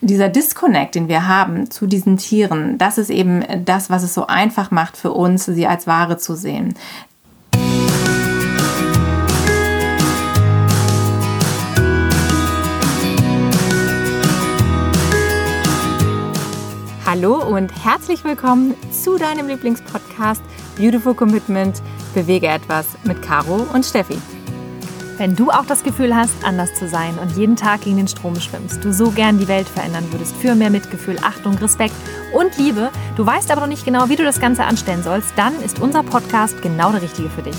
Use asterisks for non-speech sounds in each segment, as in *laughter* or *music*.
dieser Disconnect, den wir haben zu diesen Tieren, das ist eben das, was es so einfach macht für uns, sie als Ware zu sehen. Hallo und herzlich willkommen zu deinem Lieblingspodcast Beautiful Commitment Bewege etwas mit Caro und Steffi. Wenn du auch das Gefühl hast, anders zu sein und jeden Tag gegen den Strom schwimmst, du so gern die Welt verändern würdest für mehr Mitgefühl, Achtung, Respekt und Liebe, du weißt aber noch nicht genau, wie du das Ganze anstellen sollst, dann ist unser Podcast genau der richtige für dich.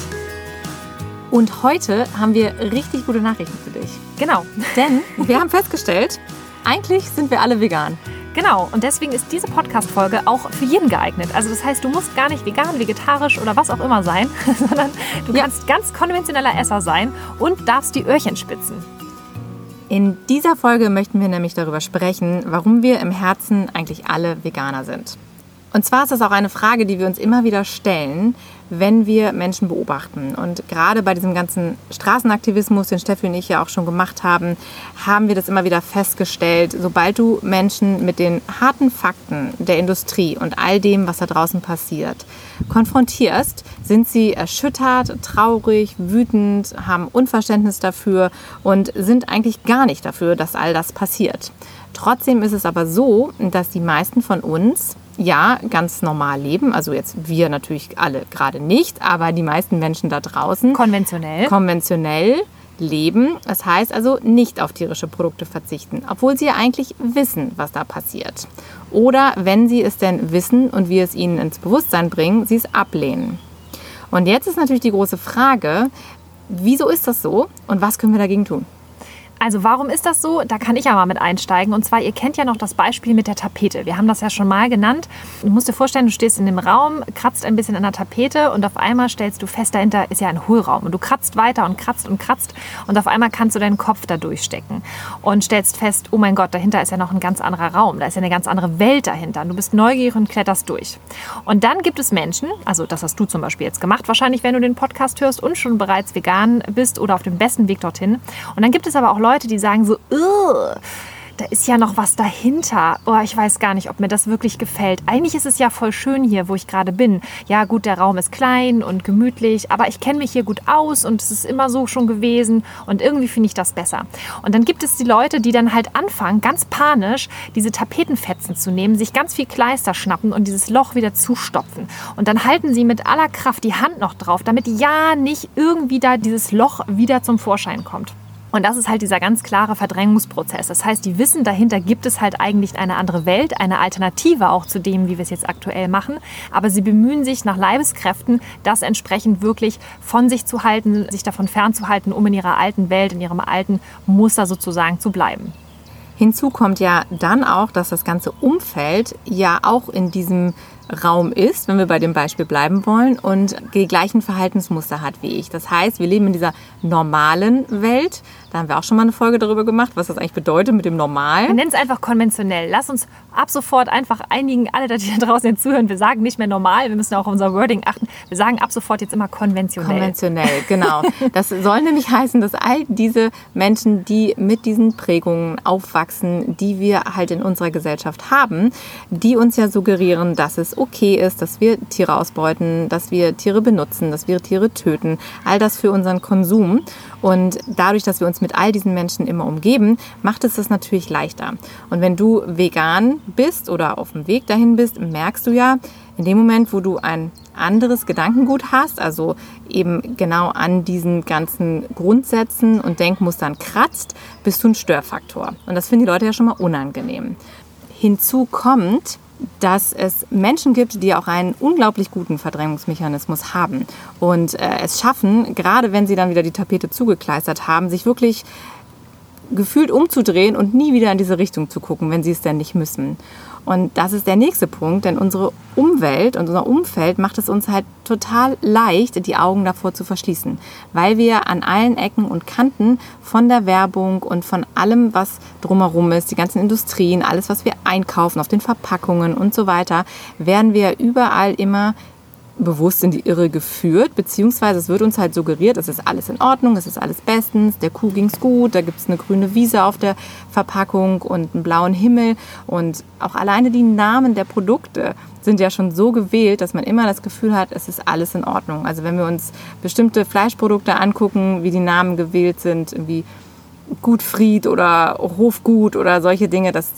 Und heute haben wir richtig gute Nachrichten für dich. Genau. Denn wir haben festgestellt, eigentlich sind wir alle vegan. Genau, und deswegen ist diese Podcast-Folge auch für jeden geeignet. Also das heißt, du musst gar nicht vegan, vegetarisch oder was auch immer sein, *laughs* sondern du ja. kannst ganz konventioneller Esser sein und darfst die Öhrchen spitzen. In dieser Folge möchten wir nämlich darüber sprechen, warum wir im Herzen eigentlich alle Veganer sind. Und zwar ist das auch eine Frage, die wir uns immer wieder stellen, wenn wir Menschen beobachten. Und gerade bei diesem ganzen Straßenaktivismus, den Steffi und ich ja auch schon gemacht haben, haben wir das immer wieder festgestellt. Sobald du Menschen mit den harten Fakten der Industrie und all dem, was da draußen passiert, konfrontierst, sind sie erschüttert, traurig, wütend, haben Unverständnis dafür und sind eigentlich gar nicht dafür, dass all das passiert. Trotzdem ist es aber so, dass die meisten von uns ja ganz normal leben. Also jetzt wir natürlich alle gerade nicht, aber die meisten Menschen da draußen. Konventionell. Konventionell leben. Das heißt also nicht auf tierische Produkte verzichten, obwohl sie ja eigentlich wissen, was da passiert. Oder wenn sie es denn wissen und wir es ihnen ins Bewusstsein bringen, sie es ablehnen. Und jetzt ist natürlich die große Frage, wieso ist das so und was können wir dagegen tun? Also warum ist das so? Da kann ich ja mal mit einsteigen. Und zwar, ihr kennt ja noch das Beispiel mit der Tapete. Wir haben das ja schon mal genannt. Du musst dir vorstellen, du stehst in dem Raum, kratzt ein bisschen an der Tapete und auf einmal stellst du fest, dahinter ist ja ein Hohlraum. Und du kratzt weiter und kratzt und kratzt und auf einmal kannst du deinen Kopf da durchstecken und stellst fest, oh mein Gott, dahinter ist ja noch ein ganz anderer Raum. Da ist ja eine ganz andere Welt dahinter. Und du bist neugierig und kletterst durch. Und dann gibt es Menschen, also das hast du zum Beispiel jetzt gemacht, wahrscheinlich, wenn du den Podcast hörst und schon bereits vegan bist oder auf dem besten Weg dorthin. Und dann gibt es aber auch Leute, Leute, die sagen so, da ist ja noch was dahinter. Oh, ich weiß gar nicht, ob mir das wirklich gefällt. Eigentlich ist es ja voll schön hier, wo ich gerade bin. Ja, gut, der Raum ist klein und gemütlich, aber ich kenne mich hier gut aus und es ist immer so schon gewesen und irgendwie finde ich das besser. Und dann gibt es die Leute, die dann halt anfangen, ganz panisch diese Tapetenfetzen zu nehmen, sich ganz viel Kleister schnappen und dieses Loch wieder zustopfen. Und dann halten sie mit aller Kraft die Hand noch drauf, damit ja nicht irgendwie da dieses Loch wieder zum Vorschein kommt. Und das ist halt dieser ganz klare Verdrängungsprozess. Das heißt, die wissen, dahinter gibt es halt eigentlich eine andere Welt, eine Alternative auch zu dem, wie wir es jetzt aktuell machen. Aber sie bemühen sich nach Leibeskräften, das entsprechend wirklich von sich zu halten, sich davon fernzuhalten, um in ihrer alten Welt, in ihrem alten Muster sozusagen zu bleiben. Hinzu kommt ja dann auch, dass das ganze Umfeld ja auch in diesem Raum ist, wenn wir bei dem Beispiel bleiben wollen, und die gleichen Verhaltensmuster hat wie ich. Das heißt, wir leben in dieser normalen Welt. Da haben wir auch schon mal eine Folge darüber gemacht, was das eigentlich bedeutet mit dem Normal. Wir nennen es einfach konventionell. Lass uns ab sofort einfach einigen, alle, die da draußen zuhören, wir sagen nicht mehr normal, wir müssen auch auf unser Wording achten. Wir sagen ab sofort jetzt immer konventionell. Konventionell, genau. Das soll nämlich heißen, dass all diese Menschen, die mit diesen Prägungen aufwachsen, die wir halt in unserer Gesellschaft haben, die uns ja suggerieren, dass es okay ist, dass wir Tiere ausbeuten, dass wir Tiere benutzen, dass wir Tiere töten. All das für unseren Konsum. Und dadurch, dass wir uns mit all diesen Menschen immer umgeben, macht es das natürlich leichter. Und wenn du vegan bist oder auf dem Weg dahin bist, merkst du ja, in dem Moment, wo du ein anderes Gedankengut hast, also eben genau an diesen ganzen Grundsätzen und Denkmustern kratzt, bist du ein Störfaktor. Und das finden die Leute ja schon mal unangenehm. Hinzu kommt, dass es Menschen gibt, die auch einen unglaublich guten Verdrängungsmechanismus haben und äh, es schaffen, gerade wenn sie dann wieder die Tapete zugekleistert haben, sich wirklich gefühlt umzudrehen und nie wieder in diese Richtung zu gucken, wenn sie es denn nicht müssen. Und das ist der nächste Punkt, denn unsere Umwelt und unser Umfeld macht es uns halt total leicht, die Augen davor zu verschließen, weil wir an allen Ecken und Kanten von der Werbung und von allem, was drumherum ist, die ganzen Industrien, alles, was wir einkaufen, auf den Verpackungen und so weiter, werden wir überall immer bewusst in die Irre geführt, beziehungsweise es wird uns halt suggeriert, es ist alles in Ordnung, es ist alles bestens, der Kuh ging's gut, da gibt's eine grüne Wiese auf der Verpackung und einen blauen Himmel und auch alleine die Namen der Produkte sind ja schon so gewählt, dass man immer das Gefühl hat, es ist alles in Ordnung. Also wenn wir uns bestimmte Fleischprodukte angucken, wie die Namen gewählt sind, wie Gutfried oder Hofgut oder solche Dinge, das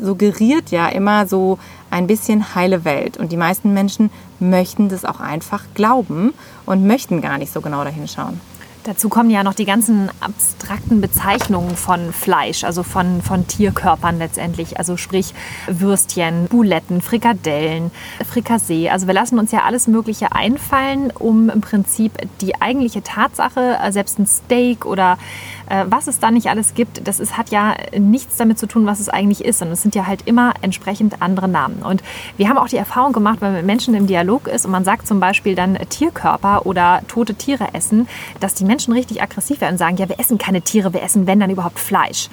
suggeriert ja immer so ein bisschen heile Welt. Und die meisten Menschen möchten das auch einfach glauben und möchten gar nicht so genau dahin schauen. Dazu kommen ja noch die ganzen abstrakten Bezeichnungen von Fleisch, also von, von Tierkörpern letztendlich. Also sprich Würstchen, Buletten, Frikadellen, Frikassee. Also wir lassen uns ja alles Mögliche einfallen, um im Prinzip die eigentliche Tatsache, selbst ein Steak oder äh, was es da nicht alles gibt, das ist, hat ja nichts damit zu tun, was es eigentlich ist. Und es sind ja halt immer entsprechend andere Namen. Und wir haben auch die Erfahrung gemacht, wenn man mit Menschen im Dialog ist und man sagt zum Beispiel dann Tierkörper oder tote Tiere essen, dass die Menschen richtig aggressiv werden und sagen, ja, wir essen keine Tiere, wir essen, wenn dann überhaupt Fleisch.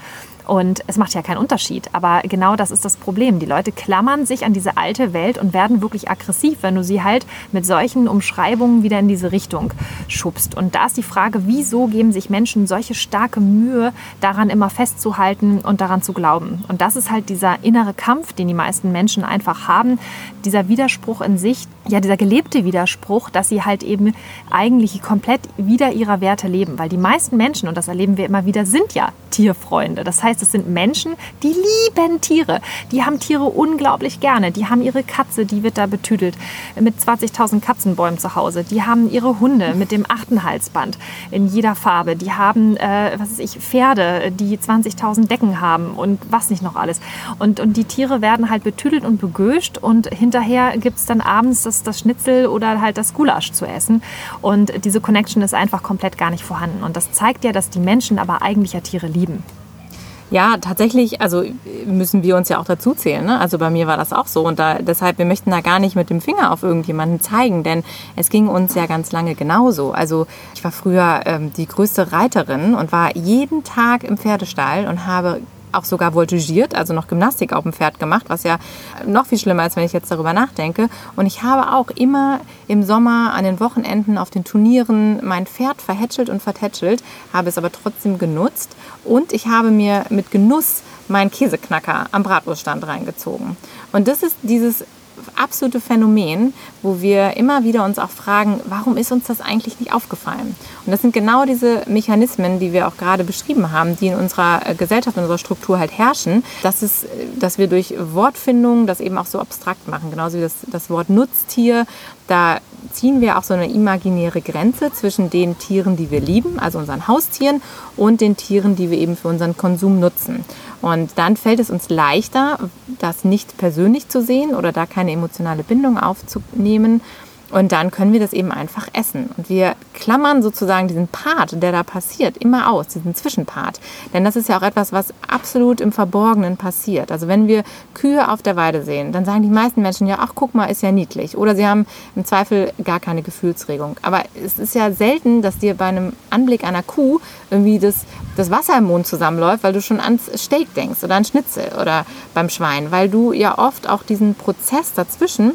Und es macht ja keinen Unterschied. Aber genau das ist das Problem. Die Leute klammern sich an diese alte Welt und werden wirklich aggressiv, wenn du sie halt mit solchen Umschreibungen wieder in diese Richtung schubst. Und da ist die Frage, wieso geben sich Menschen solche starke Mühe, daran immer festzuhalten und daran zu glauben? Und das ist halt dieser innere Kampf, den die meisten Menschen einfach haben. Dieser Widerspruch in sich, ja, dieser gelebte Widerspruch, dass sie halt eben eigentlich komplett wieder ihrer Werte leben. Weil die meisten Menschen, und das erleben wir immer wieder, sind ja Tierfreunde. Das heißt, es sind Menschen, die lieben Tiere. Die haben Tiere unglaublich gerne. Die haben ihre Katze, die wird da betüdelt mit 20.000 Katzenbäumen zu Hause. Die haben ihre Hunde mit dem achten Halsband in jeder Farbe. Die haben, äh, was weiß ich, Pferde, die 20.000 Decken haben und was nicht noch alles. Und, und die Tiere werden halt betüdelt und begöscht und hinterher gibt es dann abends das, das Schnitzel oder halt das Gulasch zu essen. Und diese Connection ist einfach komplett gar nicht vorhanden. Und das zeigt ja, dass die Menschen aber eigentlich ja Tiere lieben. Ja, tatsächlich, also müssen wir uns ja auch dazu zählen. Ne? Also bei mir war das auch so. Und da, deshalb, wir möchten da gar nicht mit dem Finger auf irgendjemanden zeigen, denn es ging uns ja ganz lange genauso. Also ich war früher ähm, die größte Reiterin und war jeden Tag im Pferdestall und habe auch sogar voltigiert, also noch Gymnastik auf dem Pferd gemacht, was ja noch viel schlimmer ist, wenn ich jetzt darüber nachdenke. Und ich habe auch immer im Sommer an den Wochenenden auf den Turnieren mein Pferd verhätschelt und vertätschelt, habe es aber trotzdem genutzt. Und ich habe mir mit Genuss meinen Käseknacker am Bratwurststand reingezogen. Und das ist dieses absolute Phänomen, wo wir immer wieder uns auch fragen, warum ist uns das eigentlich nicht aufgefallen? Und das sind genau diese Mechanismen, die wir auch gerade beschrieben haben, die in unserer äh, Gesellschaft, in unserer Struktur halt herrschen, dass, es, dass wir durch Wortfindung das eben auch so abstrakt machen. Genauso wie das, das Wort Nutztier, da ziehen wir auch so eine imaginäre Grenze zwischen den Tieren, die wir lieben, also unseren Haustieren, und den Tieren, die wir eben für unseren Konsum nutzen. Und dann fällt es uns leichter, das nicht persönlich zu sehen oder da keine emotionale Bindung aufzunehmen und dann können wir das eben einfach essen. Und wir klammern sozusagen diesen Part, der da passiert, immer aus, diesen Zwischenpart. Denn das ist ja auch etwas, was absolut im Verborgenen passiert. Also wenn wir Kühe auf der Weide sehen, dann sagen die meisten Menschen ja, ach guck mal, ist ja niedlich. Oder sie haben im Zweifel gar keine Gefühlsregung. Aber es ist ja selten, dass dir bei einem Anblick einer Kuh irgendwie das, das Wasser im Mund zusammenläuft, weil du schon ans Steak denkst oder an Schnitzel oder beim Schwein. Weil du ja oft auch diesen Prozess dazwischen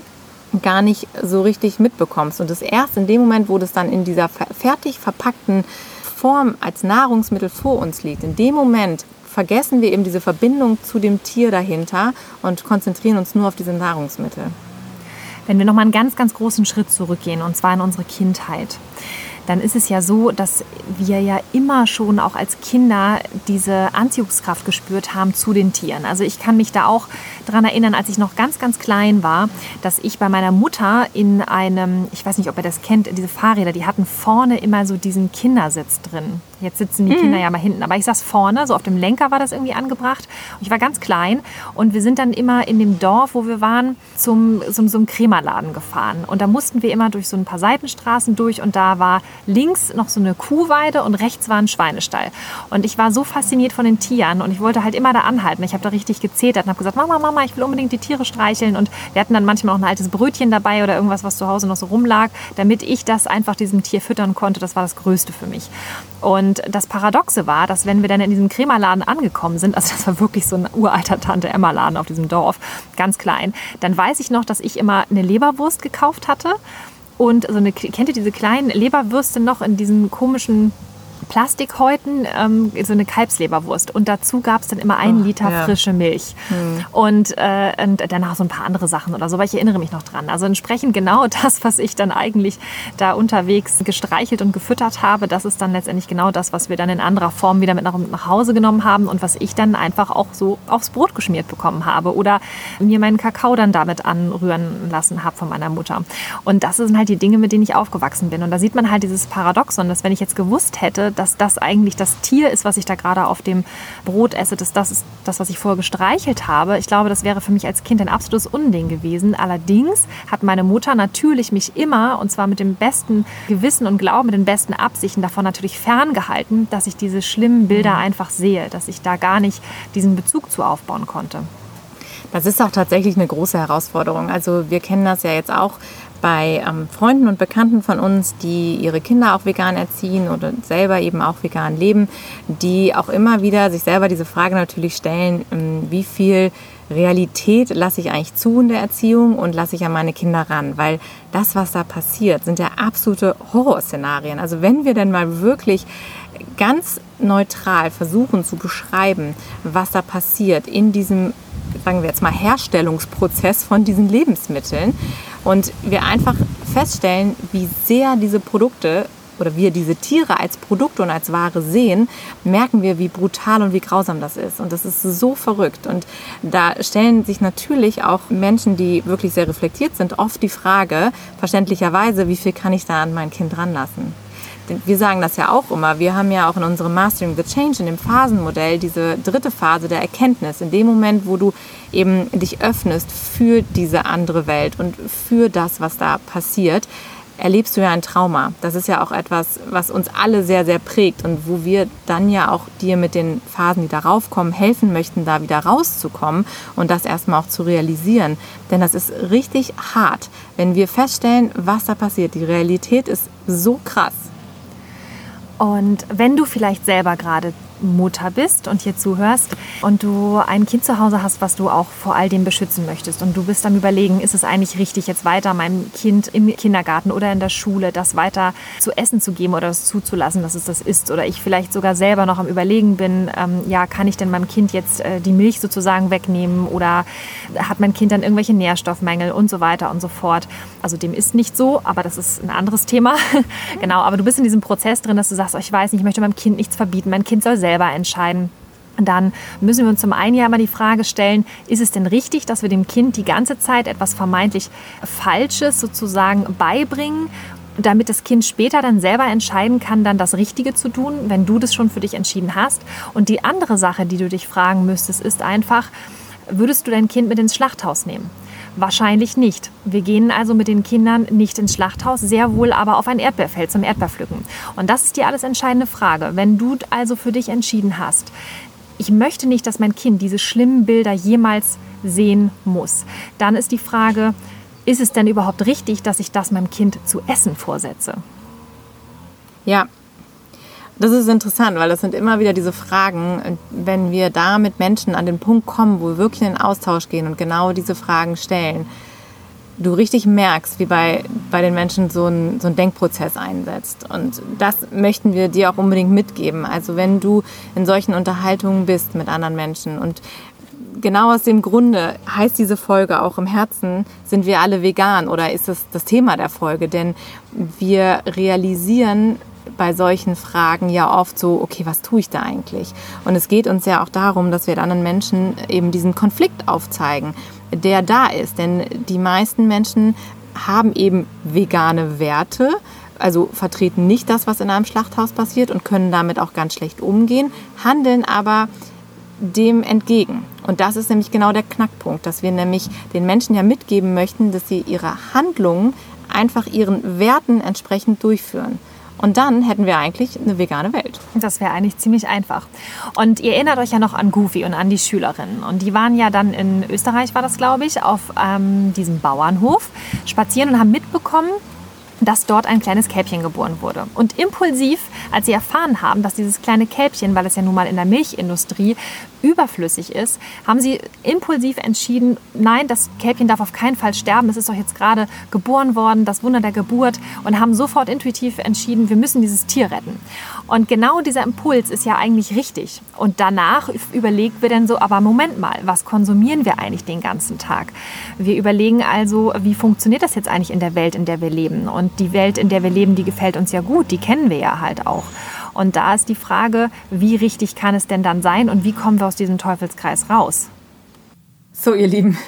gar nicht so richtig mitbekommst. Und das erst in dem Moment, wo das dann in dieser fertig verpackten Form als Nahrungsmittel vor uns liegt, in dem Moment vergessen wir eben diese Verbindung zu dem Tier dahinter und konzentrieren uns nur auf diese Nahrungsmittel. Wenn wir noch mal einen ganz, ganz großen Schritt zurückgehen, und zwar in unsere Kindheit dann ist es ja so, dass wir ja immer schon auch als Kinder diese Anziehungskraft gespürt haben zu den Tieren. Also ich kann mich da auch daran erinnern, als ich noch ganz, ganz klein war, dass ich bei meiner Mutter in einem, ich weiß nicht, ob ihr das kennt, diese Fahrräder, die hatten vorne immer so diesen Kindersitz drin. Jetzt sitzen die mhm. Kinder ja mal hinten, aber ich saß vorne, so auf dem Lenker war das irgendwie angebracht. Ich war ganz klein und wir sind dann immer in dem Dorf, wo wir waren, zum, zum so einem Krämerladen gefahren. Und da mussten wir immer durch so ein paar Seitenstraßen durch und da war links noch so eine Kuhweide und rechts war ein Schweinestall. Und ich war so fasziniert von den Tieren und ich wollte halt immer da anhalten. Ich habe da richtig gezetert und habe gesagt, Mama, Mama, ich will unbedingt die Tiere streicheln. Und wir hatten dann manchmal auch ein altes Brötchen dabei oder irgendwas, was zu Hause noch so rumlag, damit ich das einfach diesem Tier füttern konnte. Das war das Größte für mich. Und das Paradoxe war, dass wenn wir dann in diesem Krämerladen angekommen sind, also das war wirklich so ein uralter Tante-Emma-Laden auf diesem Dorf, ganz klein, dann weiß ich noch, dass ich immer eine Leberwurst gekauft hatte. Und so eine, kennt ihr diese kleinen Leberwürste noch in diesen komischen Plastikhäuten ähm, so eine Kalbsleberwurst. Und dazu gab es dann immer einen oh, Liter ja. frische Milch. Hm. Und, äh, und danach so ein paar andere Sachen oder so, weil ich erinnere mich noch dran. Also entsprechend genau *laughs* das, was ich dann eigentlich da unterwegs gestreichelt und gefüttert habe, das ist dann letztendlich genau das, was wir dann in anderer Form wieder mit nach, nach Hause genommen haben und was ich dann einfach auch so aufs Brot geschmiert bekommen habe oder mir meinen Kakao dann damit anrühren lassen habe von meiner Mutter. Und das sind halt die Dinge, mit denen ich aufgewachsen bin. Und da sieht man halt dieses Paradoxon, dass wenn ich jetzt gewusst hätte, dass das eigentlich das Tier ist, was ich da gerade auf dem Brot esse, dass das ist das, was ich vorher gestreichelt habe. Ich glaube, das wäre für mich als Kind ein absolutes Unding gewesen. Allerdings hat meine Mutter natürlich mich immer, und zwar mit dem besten Gewissen und Glauben, mit den besten Absichten davon natürlich ferngehalten, dass ich diese schlimmen Bilder mhm. einfach sehe, dass ich da gar nicht diesen Bezug zu aufbauen konnte. Das ist auch tatsächlich eine große Herausforderung. Also wir kennen das ja jetzt auch bei ähm, Freunden und Bekannten von uns, die ihre Kinder auch vegan erziehen oder selber eben auch vegan leben, die auch immer wieder sich selber diese Frage natürlich stellen, ähm, wie viel Realität lasse ich eigentlich zu in der Erziehung und lasse ich an meine Kinder ran, weil das, was da passiert, sind ja absolute Horrorszenarien. Also wenn wir denn mal wirklich ganz neutral versuchen zu beschreiben, was da passiert in diesem, sagen wir jetzt mal, Herstellungsprozess von diesen Lebensmitteln, und wir einfach feststellen, wie sehr diese Produkte oder wir diese Tiere als Produkte und als Ware sehen, merken wir, wie brutal und wie grausam das ist. Und das ist so verrückt. Und da stellen sich natürlich auch Menschen, die wirklich sehr reflektiert sind, oft die Frage, verständlicherweise, wie viel kann ich da an mein Kind ranlassen? Wir sagen das ja auch immer, wir haben ja auch in unserem Mastering the Change, in dem Phasenmodell, diese dritte Phase der Erkenntnis. In dem Moment, wo du eben dich öffnest für diese andere Welt und für das, was da passiert, erlebst du ja ein Trauma. Das ist ja auch etwas, was uns alle sehr, sehr prägt und wo wir dann ja auch dir mit den Phasen, die darauf kommen, helfen möchten, da wieder rauszukommen und das erstmal auch zu realisieren. Denn das ist richtig hart, wenn wir feststellen, was da passiert. Die Realität ist so krass. Und wenn du vielleicht selber gerade Mutter bist und hier zuhörst und du ein Kind zu Hause hast, was du auch vor all dem beschützen möchtest und du bist am Überlegen, ist es eigentlich richtig, jetzt weiter meinem Kind im Kindergarten oder in der Schule das weiter zu essen zu geben oder das zuzulassen, dass es das isst oder ich vielleicht sogar selber noch am Überlegen bin, ähm, ja, kann ich denn meinem Kind jetzt äh, die Milch sozusagen wegnehmen oder hat mein Kind dann irgendwelche Nährstoffmängel und so weiter und so fort. Also dem ist nicht so, aber das ist ein anderes Thema. *laughs* genau, aber du bist in diesem Prozess drin, dass du sagst, oh, ich weiß nicht, ich möchte meinem Kind nichts verbieten, mein Kind soll selber selber entscheiden. Dann müssen wir uns zum einen ja immer die Frage stellen, ist es denn richtig, dass wir dem Kind die ganze Zeit etwas vermeintlich Falsches sozusagen beibringen damit das Kind später dann selber entscheiden kann, dann das Richtige zu tun, wenn du das schon für dich entschieden hast. Und die andere Sache, die du dich fragen müsstest, ist einfach, würdest du dein Kind mit ins Schlachthaus nehmen? Wahrscheinlich nicht. Wir gehen also mit den Kindern nicht ins Schlachthaus, sehr wohl aber auf ein Erdbeerfeld zum Erdbeerpflücken. Und das ist die alles entscheidende Frage. Wenn du also für dich entschieden hast, ich möchte nicht, dass mein Kind diese schlimmen Bilder jemals sehen muss, dann ist die Frage, ist es denn überhaupt richtig, dass ich das meinem Kind zu essen vorsetze? Ja, das ist interessant, weil das sind immer wieder diese Fragen, wenn wir da mit Menschen an den Punkt kommen, wo wir wirklich in den Austausch gehen und genau diese Fragen stellen, du richtig merkst, wie bei, bei den Menschen so ein, so ein Denkprozess einsetzt. Und das möchten wir dir auch unbedingt mitgeben. Also wenn du in solchen Unterhaltungen bist mit anderen Menschen und genau aus dem Grunde heißt diese Folge auch im Herzen, sind wir alle vegan oder ist das das Thema der Folge? Denn wir realisieren, bei solchen Fragen ja oft so, okay, was tue ich da eigentlich? Und es geht uns ja auch darum, dass wir anderen Menschen eben diesen Konflikt aufzeigen, der da ist. Denn die meisten Menschen haben eben vegane Werte, also vertreten nicht das, was in einem Schlachthaus passiert und können damit auch ganz schlecht umgehen, handeln aber dem entgegen. Und das ist nämlich genau der Knackpunkt, dass wir nämlich den Menschen ja mitgeben möchten, dass sie ihre Handlungen einfach ihren Werten entsprechend durchführen. Und dann hätten wir eigentlich eine vegane Welt. Das wäre eigentlich ziemlich einfach. Und ihr erinnert euch ja noch an Goofy und an die Schülerinnen. Und die waren ja dann in Österreich, war das glaube ich, auf ähm, diesem Bauernhof spazieren und haben mitbekommen, dass dort ein kleines Kälbchen geboren wurde. Und impulsiv, als sie erfahren haben, dass dieses kleine Kälbchen, weil es ja nun mal in der Milchindustrie überflüssig ist, haben sie impulsiv entschieden, nein, das Kälbchen darf auf keinen Fall sterben, es ist doch jetzt gerade geboren worden, das Wunder der Geburt und haben sofort intuitiv entschieden, wir müssen dieses Tier retten. Und genau dieser Impuls ist ja eigentlich richtig. Und danach überlegen wir dann so, aber Moment mal, was konsumieren wir eigentlich den ganzen Tag? Wir überlegen also, wie funktioniert das jetzt eigentlich in der Welt, in der wir leben? Und die Welt, in der wir leben, die gefällt uns ja gut, die kennen wir ja halt auch. Und da ist die Frage, wie richtig kann es denn dann sein und wie kommen wir aus diesem Teufelskreis raus? So, ihr Lieben,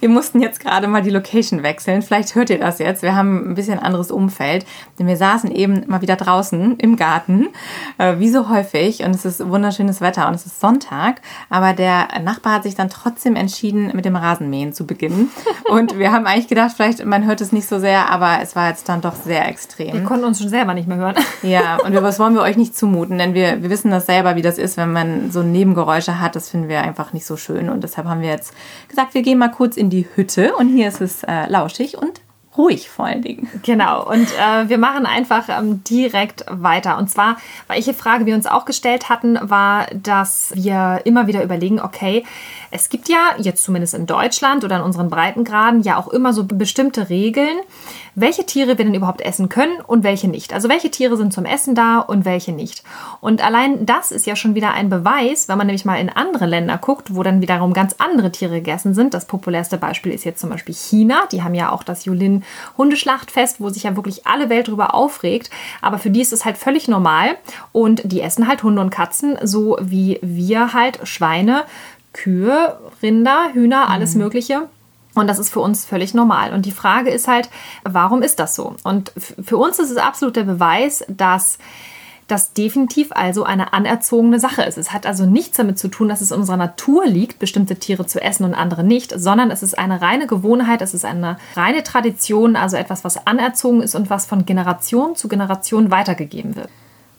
wir mussten jetzt gerade mal die Location wechseln. Vielleicht hört ihr das jetzt. Wir haben ein bisschen anderes Umfeld, denn wir saßen eben mal wieder draußen im Garten, äh, wie so häufig. Und es ist wunderschönes Wetter und es ist Sonntag. Aber der Nachbar hat sich dann trotzdem entschieden, mit dem Rasenmähen zu beginnen. Und wir haben eigentlich gedacht, vielleicht man hört es nicht so sehr, aber es war jetzt dann doch sehr extrem. Wir konnten uns schon selber nicht mehr hören. Ja, und das wollen wir euch nicht zumuten, denn wir, wir wissen das selber, wie das ist, wenn man so Nebengeräusche hat. Das finden wir einfach nicht so schön. Und deshalb haben wir jetzt gesagt, wir gehen mal kurz in die Hütte und hier ist es äh, lauschig und ruhig vor allen Dingen. Genau, und äh, wir machen einfach ähm, direkt weiter. Und zwar, welche Frage wir uns auch gestellt hatten, war, dass wir immer wieder überlegen, okay, es gibt ja jetzt zumindest in Deutschland oder in unseren Breitengraden ja auch immer so bestimmte Regeln, welche Tiere wir denn überhaupt essen können und welche nicht. Also welche Tiere sind zum Essen da und welche nicht. Und allein das ist ja schon wieder ein Beweis, wenn man nämlich mal in andere Länder guckt, wo dann wiederum ganz andere Tiere gegessen sind. Das populärste Beispiel ist jetzt zum Beispiel China. Die haben ja auch das Yulin Hundeschlachtfest, wo sich ja wirklich alle Welt drüber aufregt. Aber für die ist es halt völlig normal und die essen halt Hunde und Katzen, so wie wir halt Schweine, Kühe, Rinder, Hühner, alles mhm. Mögliche. Und das ist für uns völlig normal. Und die Frage ist halt, warum ist das so? Und für uns ist es absolut der Beweis, dass das definitiv also eine anerzogene Sache ist. Es hat also nichts damit zu tun, dass es in unserer Natur liegt, bestimmte Tiere zu essen und andere nicht, sondern es ist eine reine Gewohnheit, es ist eine reine Tradition, also etwas, was anerzogen ist und was von Generation zu Generation weitergegeben wird.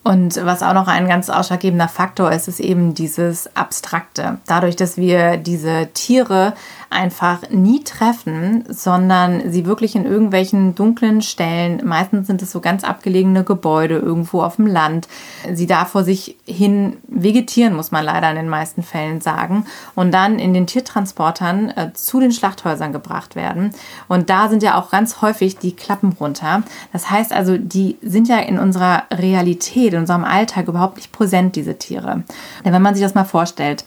Und was auch noch ein ganz ausschlaggebender Faktor ist, ist eben dieses Abstrakte. Dadurch, dass wir diese Tiere einfach nie treffen, sondern sie wirklich in irgendwelchen dunklen Stellen, meistens sind es so ganz abgelegene Gebäude irgendwo auf dem Land, sie da vor sich hin vegetieren, muss man leider in den meisten Fällen sagen, und dann in den Tiertransportern äh, zu den Schlachthäusern gebracht werden. Und da sind ja auch ganz häufig die Klappen runter. Das heißt also, die sind ja in unserer Realität, in unserem Alltag überhaupt nicht präsent, diese Tiere. Denn wenn man sich das mal vorstellt,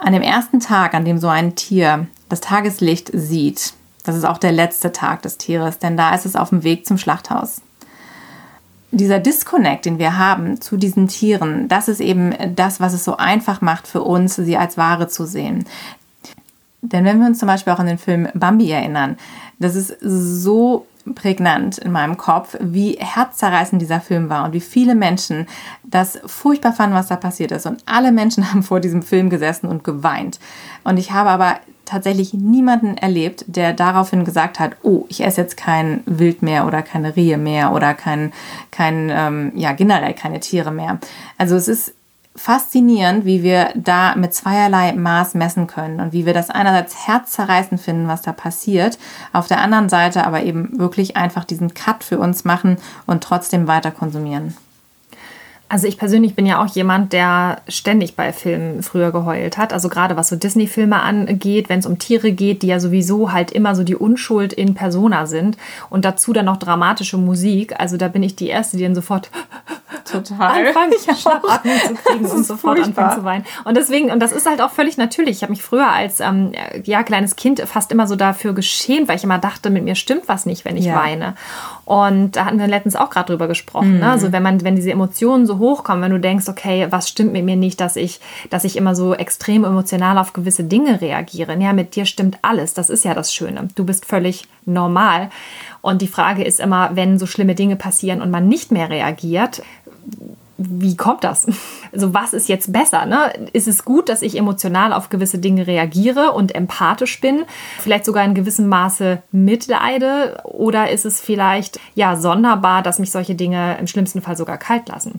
an dem ersten Tag, an dem so ein Tier das Tageslicht sieht, das ist auch der letzte Tag des Tieres, denn da ist es auf dem Weg zum Schlachthaus. Dieser Disconnect, den wir haben zu diesen Tieren, das ist eben das, was es so einfach macht für uns, sie als Ware zu sehen. Denn wenn wir uns zum Beispiel auch an den Film Bambi erinnern, das ist so prägnant in meinem Kopf, wie herzzerreißend dieser Film war und wie viele Menschen das furchtbar fanden, was da passiert ist. Und alle Menschen *laughs* haben vor diesem Film gesessen und geweint. Und ich habe aber tatsächlich niemanden erlebt, der daraufhin gesagt hat, oh, ich esse jetzt kein Wild mehr oder keine Rehe mehr oder kein, kein ähm, ja, generell keine Tiere mehr. Also es ist faszinierend, wie wir da mit zweierlei Maß messen können und wie wir das einerseits herzzerreißend finden, was da passiert, auf der anderen Seite aber eben wirklich einfach diesen Cut für uns machen und trotzdem weiter konsumieren. Also ich persönlich bin ja auch jemand, der ständig bei Filmen früher geheult hat. Also gerade was so Disney-Filme angeht, wenn es um Tiere geht, die ja sowieso halt immer so die Unschuld in Persona sind. Und dazu dann noch dramatische Musik. Also da bin ich die Erste, die dann sofort total anfangen, Schnappatmung zu kriegen und sofort furchtbar. anfangen zu weinen. Und deswegen, und das ist halt auch völlig natürlich. Ich habe mich früher als ähm, ja, kleines Kind fast immer so dafür geschämt, weil ich immer dachte, mit mir stimmt was nicht, wenn ich ja. weine. Und da hatten wir letztens auch gerade drüber gesprochen. Mhm. Ne? Also wenn man, wenn diese Emotionen so hochkommen, wenn du denkst, okay, was stimmt mit mir nicht, dass ich, dass ich immer so extrem emotional auf gewisse Dinge reagiere. Ja, mit dir stimmt alles. Das ist ja das Schöne. Du bist völlig normal. Und die Frage ist immer, wenn so schlimme Dinge passieren und man nicht mehr reagiert, wie kommt das? Also was ist jetzt besser? Ne? Ist es gut, dass ich emotional auf gewisse Dinge reagiere und empathisch bin, vielleicht sogar in gewissem Maße mitleide? Oder ist es vielleicht ja sonderbar, dass mich solche Dinge im schlimmsten Fall sogar kalt lassen?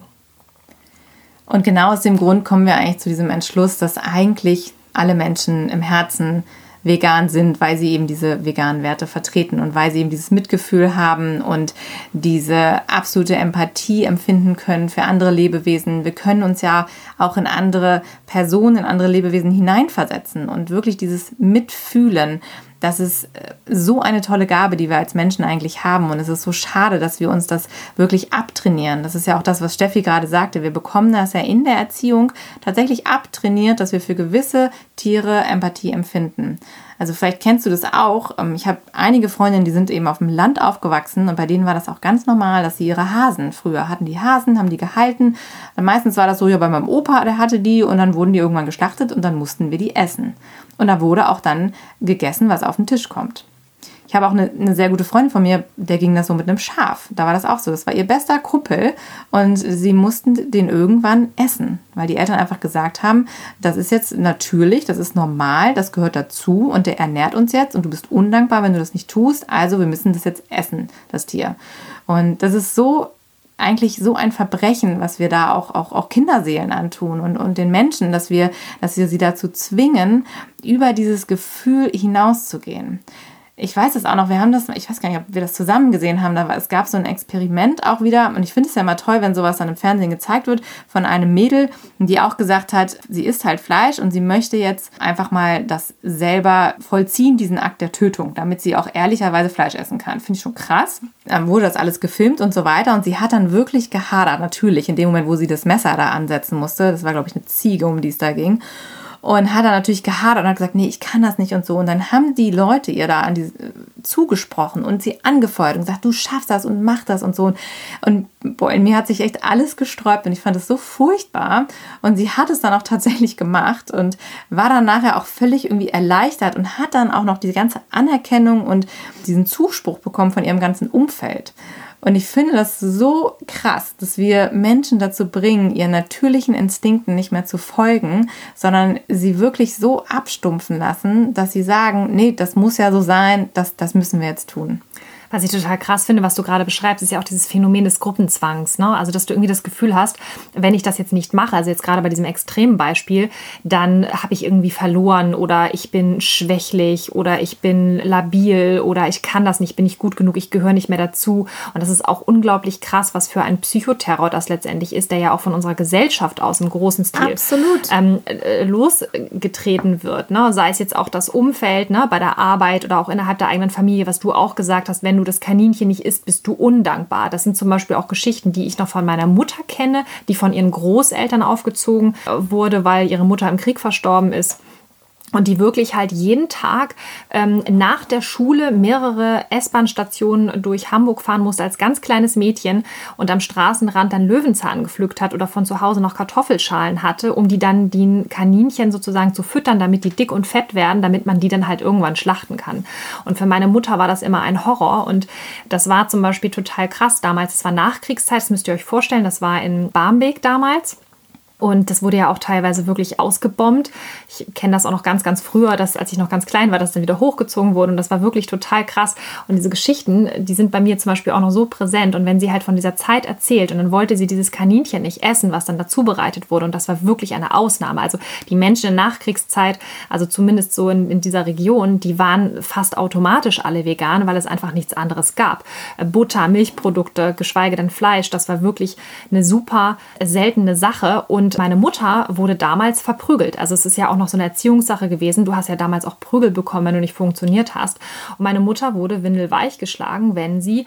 Und genau aus dem Grund kommen wir eigentlich zu diesem Entschluss, dass eigentlich alle Menschen im Herzen vegan sind, weil sie eben diese veganen Werte vertreten und weil sie eben dieses Mitgefühl haben und diese absolute Empathie empfinden können für andere Lebewesen. Wir können uns ja auch in andere Personen, in andere Lebewesen hineinversetzen und wirklich dieses Mitfühlen das ist äh, so eine tolle Gabe, die wir als Menschen eigentlich haben. Und es ist so schade, dass wir uns das wirklich abtrainieren. Das ist ja auch das, was Steffi gerade sagte. Wir bekommen das ja in der Erziehung tatsächlich abtrainiert, dass wir für gewisse Tiere Empathie empfinden. Also vielleicht kennst du das auch. Ähm, ich habe einige Freundinnen, die sind eben auf dem Land aufgewachsen und bei denen war das auch ganz normal, dass sie ihre Hasen früher hatten. Die Hasen, haben die gehalten. Und meistens war das so, ja, bei meinem Opa, der hatte die und dann wurden die irgendwann geschlachtet und dann mussten wir die essen. Und da wurde auch dann gegessen, was auf den Tisch kommt. Ich habe auch eine, eine, sehr gute Freundin von mir, der ging das so mit einem Schaf. Da war das auch so. Das war ihr bester Kuppel und sie mussten den irgendwann essen, weil die Eltern einfach gesagt haben, das ist jetzt natürlich, das ist normal, das gehört dazu und der ernährt uns jetzt und du bist undankbar, wenn du das nicht tust. Also wir müssen das jetzt essen, das Tier. Und das ist so eigentlich so ein Verbrechen, was wir da auch, auch, auch Kinderseelen antun und, und den Menschen, dass wir, dass wir sie dazu zwingen, über dieses Gefühl hinauszugehen ich weiß es auch noch, wir haben das, ich weiß gar nicht, ob wir das zusammen gesehen haben, aber es gab so ein Experiment auch wieder und ich finde es ja immer toll, wenn sowas dann im Fernsehen gezeigt wird von einem Mädel, die auch gesagt hat, sie isst halt Fleisch und sie möchte jetzt einfach mal das selber vollziehen, diesen Akt der Tötung, damit sie auch ehrlicherweise Fleisch essen kann. Finde ich schon krass. Dann wurde das alles gefilmt und so weiter und sie hat dann wirklich gehadert, natürlich, in dem Moment, wo sie das Messer da ansetzen musste. Das war, glaube ich, eine Ziege, um die es da ging und hat dann natürlich gehadert und hat gesagt, nee, ich kann das nicht und so. Und dann haben die Leute ihr da an die, äh, zugesprochen und sie angefeuert und gesagt, du schaffst das und mach das und so. Und boah, in mir hat sich echt alles gesträubt und ich fand es so furchtbar. Und sie hat es dann auch tatsächlich gemacht und war dann nachher auch völlig irgendwie erleichtert und hat dann auch noch diese ganze Anerkennung und diesen Zuspruch bekommen von ihrem ganzen Umfeld. Und ich finde das so krass, dass wir Menschen dazu bringen, ihren natürlichen Instinkten nicht mehr zu folgen, sondern sie wirklich so abstumpfen lassen, dass sie sagen, nee, das muss ja so sein, das, das müssen wir jetzt tun. Was ich total krass finde, was du gerade beschreibst, ist ja auch dieses Phänomen des Gruppenzwangs. Ne? Also, dass du irgendwie das Gefühl hast, wenn ich das jetzt nicht mache, also jetzt gerade bei diesem extremen Beispiel, dann habe ich irgendwie verloren oder ich bin schwächlich oder ich bin labil oder ich kann das nicht, bin nicht gut genug, ich gehöre nicht mehr dazu. Und das ist auch unglaublich krass, was für ein Psychoterror das letztendlich ist, der ja auch von unserer Gesellschaft aus im großen Stil ähm, äh, losgetreten wird. Ne? Sei es jetzt auch das Umfeld ne? bei der Arbeit oder auch innerhalb der eigenen Familie, was du auch gesagt hast, wenn du du das Kaninchen nicht isst, bist du undankbar. Das sind zum Beispiel auch Geschichten, die ich noch von meiner Mutter kenne, die von ihren Großeltern aufgezogen wurde, weil ihre Mutter im Krieg verstorben ist und die wirklich halt jeden Tag ähm, nach der Schule mehrere S-Bahn-Stationen durch Hamburg fahren musste als ganz kleines Mädchen und am Straßenrand dann Löwenzahn gepflückt hat oder von zu Hause noch Kartoffelschalen hatte, um die dann den Kaninchen sozusagen zu füttern, damit die dick und fett werden, damit man die dann halt irgendwann schlachten kann. Und für meine Mutter war das immer ein Horror und das war zum Beispiel total krass damals. Es war Nachkriegszeit, das müsst ihr euch vorstellen, das war in Barmbek damals. Und das wurde ja auch teilweise wirklich ausgebombt. Ich kenne das auch noch ganz, ganz früher, dass als ich noch ganz klein war, dass dann wieder hochgezogen wurde. Und das war wirklich total krass. Und diese Geschichten, die sind bei mir zum Beispiel auch noch so präsent. Und wenn sie halt von dieser Zeit erzählt und dann wollte sie dieses Kaninchen nicht essen, was dann dazu bereitet wurde. Und das war wirklich eine Ausnahme. Also die Menschen in Nachkriegszeit, also zumindest so in, in dieser Region, die waren fast automatisch alle vegan, weil es einfach nichts anderes gab. Butter, Milchprodukte, geschweige denn Fleisch, das war wirklich eine super seltene Sache. Und meine Mutter wurde damals verprügelt. Also es ist ja auch noch so eine Erziehungssache gewesen. Du hast ja damals auch Prügel bekommen, wenn du nicht funktioniert hast. Und meine Mutter wurde windelweich geschlagen, wenn sie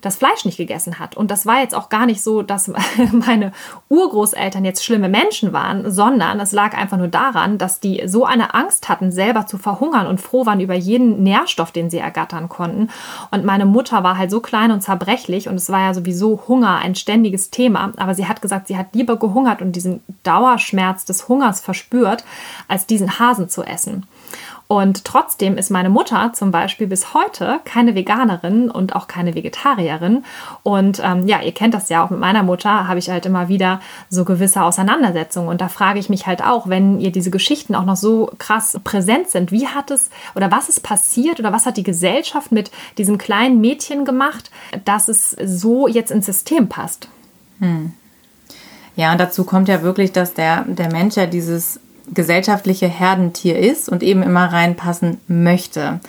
das Fleisch nicht gegessen hat. Und das war jetzt auch gar nicht so, dass *laughs* meine Urgroßeltern jetzt schlimme Menschen waren, sondern es lag einfach nur daran, dass die so eine Angst hatten, selber zu verhungern und froh waren über jeden Nährstoff, den sie ergattern konnten. Und meine Mutter war halt so klein und zerbrechlich und es war ja sowieso Hunger ein ständiges Thema. Aber sie hat gesagt, sie hat lieber gehungert und diesen Dauerschmerz des Hungers verspürt, als diesen Hasen zu essen. Und trotzdem ist meine Mutter zum Beispiel bis heute keine Veganerin und auch keine Vegetarierin. Und ähm, ja, ihr kennt das ja auch mit meiner Mutter, habe ich halt immer wieder so gewisse Auseinandersetzungen. Und da frage ich mich halt auch, wenn ihr diese Geschichten auch noch so krass präsent sind, wie hat es oder was ist passiert oder was hat die Gesellschaft mit diesem kleinen Mädchen gemacht, dass es so jetzt ins System passt? Hm. Ja, und dazu kommt ja wirklich, dass der, der Mensch ja dieses gesellschaftliche Herdentier ist und eben immer reinpassen möchte.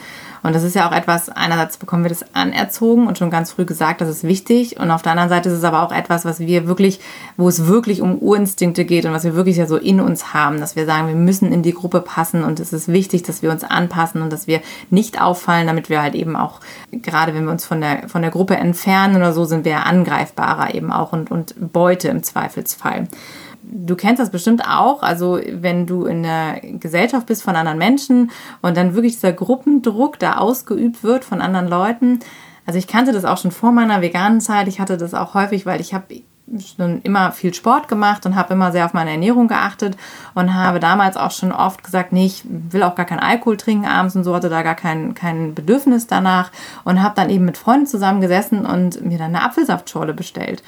Und das ist ja auch etwas, einerseits bekommen wir das anerzogen und schon ganz früh gesagt, das ist wichtig. Und auf der anderen Seite ist es aber auch etwas, was wir wirklich, wo es wirklich um Urinstinkte geht und was wir wirklich ja so in uns haben, dass wir sagen, wir müssen in die Gruppe passen und es ist wichtig, dass wir uns anpassen und dass wir nicht auffallen, damit wir halt eben auch, gerade wenn wir uns von der, von der Gruppe entfernen oder so, sind wir angreifbarer eben auch und, und Beute im Zweifelsfall du kennst das bestimmt auch, also wenn du in der Gesellschaft bist von anderen Menschen und dann wirklich dieser Gruppendruck da ausgeübt wird von anderen Leuten. Also ich kannte das auch schon vor meiner veganen Zeit. Ich hatte das auch häufig, weil ich habe schon immer viel Sport gemacht und habe immer sehr auf meine Ernährung geachtet und habe damals auch schon oft gesagt, nee, ich will auch gar keinen Alkohol trinken abends und so, hatte da gar kein, kein Bedürfnis danach und habe dann eben mit Freunden zusammengesessen und mir dann eine Apfelsaftschorle bestellt.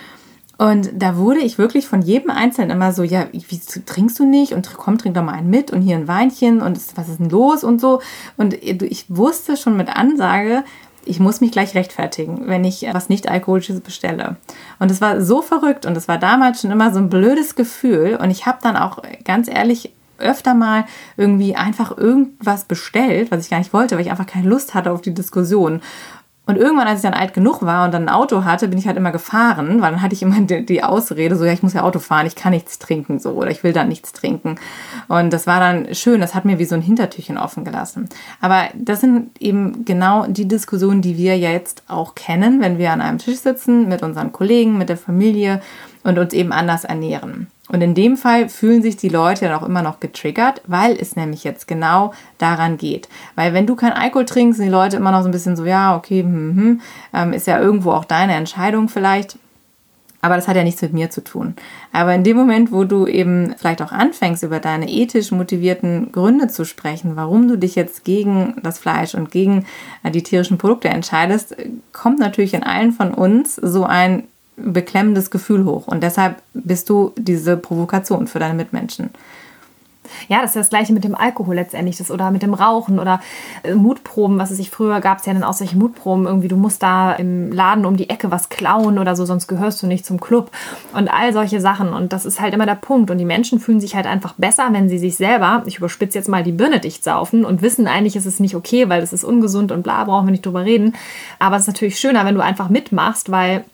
Und da wurde ich wirklich von jedem Einzelnen immer so, ja, wie trinkst du nicht? Und komm, trink doch mal einen mit und hier ein Weinchen und was ist denn los und so. Und ich wusste schon mit Ansage, ich muss mich gleich rechtfertigen, wenn ich was nicht alkoholisches bestelle. Und es war so verrückt und es war damals schon immer so ein blödes Gefühl. Und ich habe dann auch ganz ehrlich öfter mal irgendwie einfach irgendwas bestellt, was ich gar nicht wollte, weil ich einfach keine Lust hatte auf die Diskussion. Und irgendwann, als ich dann alt genug war und dann ein Auto hatte, bin ich halt immer gefahren, weil dann hatte ich immer die, die, Ausrede, so ja, ich muss ja Auto fahren, ich kann nichts trinken, so oder ich will dann nichts trinken. Und das war dann schön, das hat mir wie so ein Hintertürchen offen gelassen. Aber das sind eben genau die Diskussionen, die wir ja jetzt auch kennen, wenn wir an einem Tisch sitzen mit unseren Kollegen, mit der Familie und uns eben anders ernähren. Und in dem Fall fühlen sich die Leute dann auch immer noch getriggert, weil es nämlich jetzt genau daran geht. Weil wenn du kein Alkohol trinkst, sind die Leute immer noch so ein bisschen so, ja, okay, hm, hm, ähm, ist ja irgendwo auch deine Entscheidung vielleicht. Aber das hat ja nichts mit mir zu tun. Aber in dem Moment, wo du eben vielleicht auch anfängst, über deine ethisch motivierten Gründe zu sprechen, warum du dich jetzt gegen das Fleisch und gegen äh, die tierischen Produkte entscheidest, kommt natürlich in allen von uns so ein beklemmendes Gefühl hoch. Und deshalb bist du diese Provokation für deine Mitmenschen. Ja, das ist das Gleiche mit dem Alkohol letztendlich das, oder mit dem Rauchen oder äh, Mutproben, was es sich früher gab, es ja dann auch solche Mutproben, irgendwie du musst da im Laden um die Ecke was klauen oder so, sonst gehörst du nicht zum Club und all solche Sachen und das ist halt immer der Punkt und die Menschen fühlen sich halt einfach besser, wenn sie sich selber, ich überspitze jetzt mal, die Birne dicht saufen und wissen eigentlich, ist es nicht okay, weil es ist ungesund und bla, brauchen wir nicht drüber reden, aber es ist natürlich schöner, wenn du einfach mitmachst, weil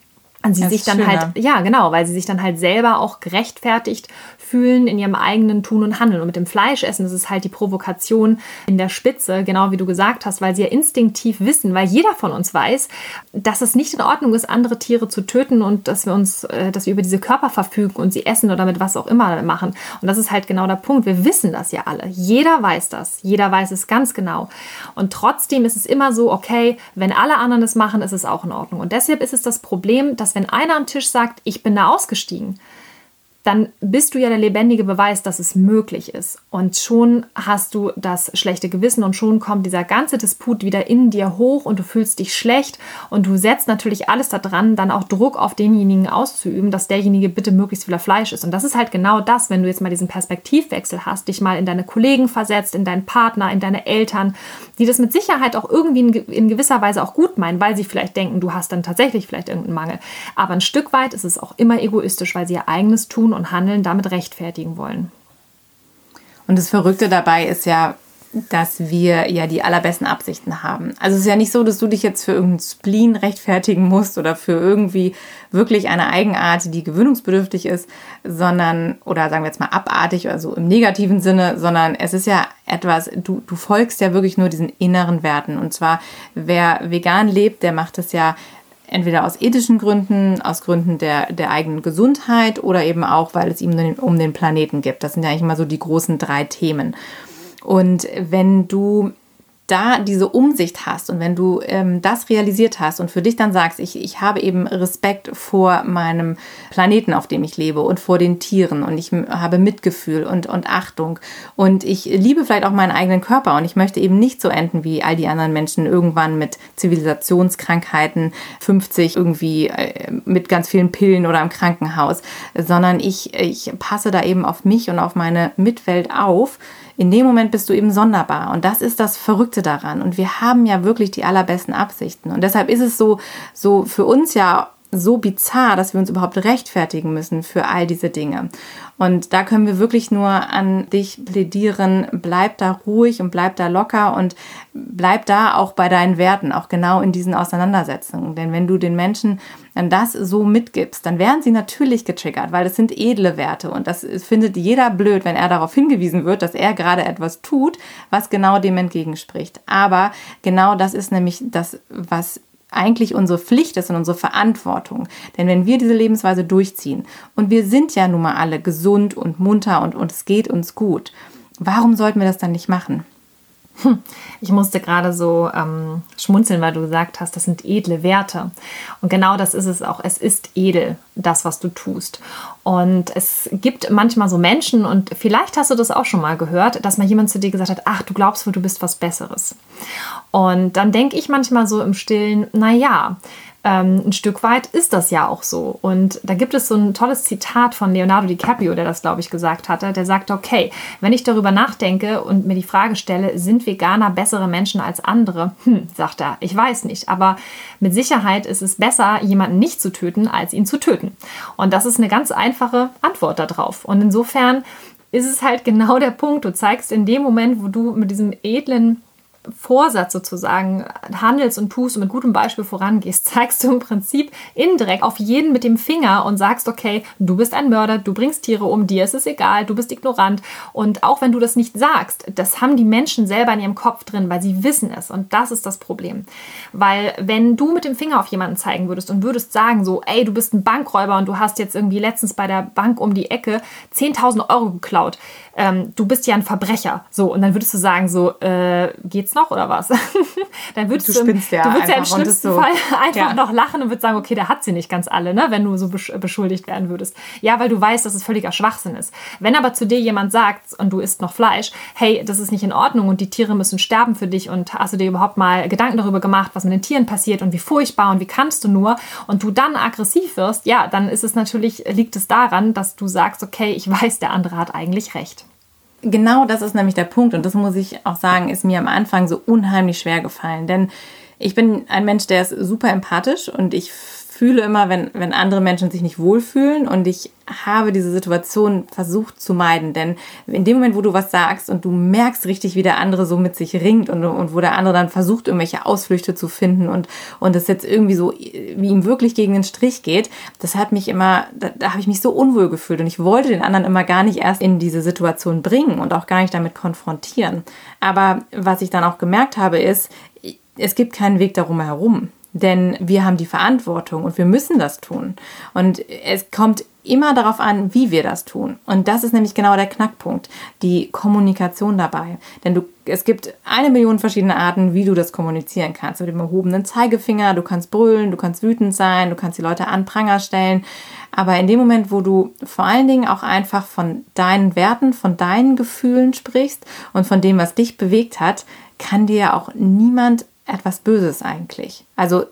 sie sich dann halt schöner. halt, ja, genau, weil sie sich dann halt selber auch gerechtfertigt fühlen in ihrem eigenen Tun und Handeln. Und mit dem Fleischessen ist es halt die Provokation in der Spitze, genau wie du gesagt hast, weil sie ja instinktiv wissen, weil jeder von uns weiß, dass es nicht in Ordnung ist, andere Tiere zu töten und dass wir uns, äh, dass wir über diese Körper verfügen und sie essen oder mit was auch immer machen. Und das ist halt genau der Punkt. Wir wissen das ja alle. Jeder weiß das. Jeder weiß es ganz genau. Und trotzdem ist es immer so, okay, wenn alle anderen es machen, ist es auch in Ordnung. Und deshalb ist es das Problem, dass wenn einer am Tisch sagt, ich bin da ausgestiegen, dann bist du ja der lebendige Beweis, dass es möglich ist. Und schon hast du das schlechte Gewissen und schon kommt dieser ganze Disput wieder in dir hoch und du fühlst dich schlecht und du setzt natürlich alles daran, dann auch Druck auf denjenigen auszuüben, dass derjenige bitte möglichst wieder Fleisch ist. Und das ist halt genau das, wenn du jetzt mal diesen Perspektivwechsel hast, dich mal in deine Kollegen versetzt, in deinen Partner, in deine Eltern, die das mit Sicherheit auch irgendwie in gewisser Weise auch gut meinen, weil sie vielleicht denken, du hast dann tatsächlich vielleicht irgendeinen Mangel. Aber ein Stück weit ist es auch immer egoistisch, weil sie ihr eigenes Tun und Handeln damit rechtfertigen wollen. Und das Verrückte dabei ist ja, dass wir ja die allerbesten Absichten haben. Also es ist ja nicht so, dass du dich jetzt für irgendeinen Spleen rechtfertigen musst oder für irgendwie wirklich eine Eigenart, die gewöhnungsbedürftig ist, sondern, oder sagen wir jetzt mal abartig, also im negativen Sinne, sondern es ist ja etwas, du, du folgst ja wirklich nur diesen inneren Werten. Und zwar, wer vegan lebt, der macht es ja entweder aus ethischen Gründen, aus Gründen der, der eigenen Gesundheit oder eben auch, weil es ihm um den Planeten gibt. Das sind ja eigentlich immer so die großen drei Themen. Und wenn du da diese Umsicht hast und wenn du ähm, das realisiert hast und für dich dann sagst, ich, ich habe eben Respekt vor meinem Planeten, auf dem ich lebe und vor den Tieren und ich habe Mitgefühl und, und Achtung und ich liebe vielleicht auch meinen eigenen Körper und ich möchte eben nicht so enden wie all die anderen Menschen irgendwann mit Zivilisationskrankheiten, 50 irgendwie äh, mit ganz vielen Pillen oder im Krankenhaus, sondern ich, ich passe da eben auf mich und auf meine Mitwelt auf in dem Moment bist du eben sonderbar. Und das ist das Verrückte daran. Und wir haben ja wirklich die allerbesten Absichten. Und deshalb ist es so, so für uns ja so bizarr, dass wir uns überhaupt rechtfertigen müssen für all diese Dinge. Und da können wir wirklich nur an dich plädieren, bleib da ruhig und bleib da locker und bleib da auch bei deinen Werten, auch genau in diesen Auseinandersetzungen. Denn wenn du den Menschen dann das so mitgibst, dann werden sie natürlich getriggert, weil das sind edle Werte und das findet jeder blöd, wenn er darauf hingewiesen wird, dass er gerade etwas tut, was genau dem entgegenspricht. Aber genau das ist nämlich das, was eigentlich unsere Pflicht ist und unsere Verantwortung. Denn wenn wir diese Lebensweise durchziehen und wir sind ja nun mal alle gesund und munter und, und es geht uns gut, warum sollten wir das dann nicht machen? *laughs* Ich musste gerade so ähm, schmunzeln, weil du gesagt hast, das sind edle Werte. Und genau das ist es auch. Es ist edel, das, was du tust. Und es gibt manchmal so Menschen, und vielleicht hast du das auch schon mal gehört, dass mal jemand zu dir gesagt hat, ach, du glaubst wohl, du bist was Besseres. Und dann denke ich manchmal so im Stillen, naja, ähm, ein Stück weit ist das ja auch so. Und da gibt es so ein tolles Zitat von Leonardo DiCaprio, der das, glaube ich, gesagt hatte. Der sagt, okay, wenn ich darüber nachdenke und mir die Frage stelle, sind Veganer bessere Menschen als andere? Hm, sagt er, ich weiß nicht. Aber mit Sicherheit ist es besser, jemanden nicht zu töten, als ihn zu töten. Und das ist eine ganz einfache Antwort darauf. Und insofern ist es halt *laughs* genau der Punkt. Du zeigst in dem Moment, wo du mit diesem edlen Vorsatz sozusagen handelst und tust und mit gutem Beispiel vorangehst, *laughs* zeigst du im Prinzip indirekt auf jeden mit dem Finger und sagst, okay, du bist ein Mörder, du bringst Tiere um, dir ist es egal, du bist ignorant. Und auch wenn du das nicht sagst, das haben die Menschen selber in ihrem Kopf drin, weil sie wissen es. Und das ist das Problem. Weil wenn du mit dem Finger auf jemanden zeigen würdest und würdest sagen so, ey, du bist ein Bankräuber und du hast jetzt irgendwie letztens bei der Bank um die Ecke 10.000 Euro geklaut, ähm, du bist ja ein Verbrecher. So, und dann würdest du sagen so, äh, geht's noch oder was? *laughs* dann würdest du, du, spinnst ja, du würdest ja im schlimmsten so, Fall *laughs* einfach ja. noch lachen und würdest sagen, okay, der hat sie nicht ganz alle, ne, wenn du so beschuldigt werden würdest. Ja, weil du weißt, dass es völliger Schwachsinn ist. Wenn aber zu dir jemand sagt und du isst noch Fleisch, hey, das ist nicht in Ordnung und die Tiere müssen sterben für dich und hast du dir überhaupt mal Gedanken darüber gemacht, was mit den Tieren passiert und wie furchtbar und wie kannst du nur und du dann aggressiv wirst, ja, dann ist es natürlich, liegt es daran, dass du sagst, okay, ich weiß, der andere hat eigentlich recht. Genau das ist nämlich der Punkt und das muss ich auch sagen, ist mir am Anfang so unheimlich schwer gefallen, denn ich bin ein Mensch, der ist super empathisch und ich fühle immer, wenn, wenn andere Menschen sich nicht wohlfühlen und ich habe diese Situation versucht zu meiden, denn in dem Moment, wo du was sagst und du merkst richtig, wie der andere so mit sich ringt und, und wo der andere dann versucht, irgendwelche Ausflüchte zu finden und, und es jetzt irgendwie so, wie ihm wirklich gegen den Strich geht, das hat mich immer, da, da habe ich mich so unwohl gefühlt und ich wollte den anderen immer gar nicht erst in diese Situation bringen und auch gar nicht damit konfrontieren. Aber was ich dann auch gemerkt habe, ist, es gibt keinen Weg darum herum. Denn wir haben die Verantwortung und wir müssen das tun. Und es kommt immer darauf an, wie wir das tun. Und das ist nämlich genau der Knackpunkt, die Kommunikation dabei. Denn du, es gibt eine Million verschiedene Arten, wie du das kommunizieren kannst. Mit dem erhobenen Zeigefinger, du kannst brüllen, du kannst wütend sein, du kannst die Leute an Pranger stellen. Aber in dem Moment, wo du vor allen Dingen auch einfach von deinen Werten, von deinen Gefühlen sprichst und von dem, was dich bewegt hat, kann dir auch niemand etwas Böses eigentlich. Also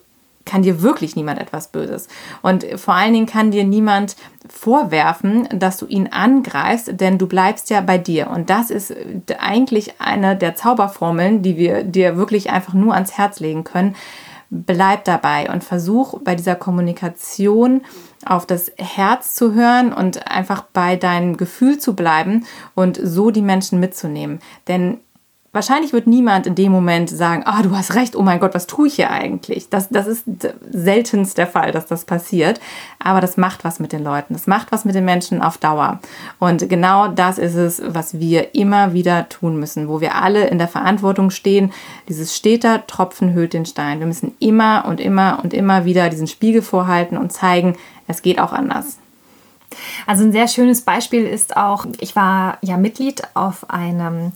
kann dir wirklich niemand etwas Böses. Und vor allen Dingen kann dir niemand vorwerfen, dass du ihn angreifst, denn du bleibst ja bei dir. Und das ist eigentlich eine der Zauberformeln, die wir dir wirklich einfach nur ans Herz legen können. Bleib dabei und versuch bei dieser Kommunikation auf das Herz zu hören und einfach bei deinem Gefühl zu bleiben und so die Menschen mitzunehmen. Denn Wahrscheinlich wird niemand in dem Moment sagen, ah, du hast recht, oh mein Gott, was tue ich hier eigentlich? Das, das ist seltenst der Fall, dass das passiert. Aber das macht was mit den Leuten. Das macht was mit den Menschen auf Dauer. Und genau das ist es, was wir immer wieder tun müssen, wo wir alle in der Verantwortung stehen. Dieses steter Tropfen hüllt den Stein. Wir müssen immer und immer und immer wieder diesen Spiegel vorhalten und zeigen, es geht auch anders. Also ein sehr schönes Beispiel ist auch, ich war ja Mitglied auf einem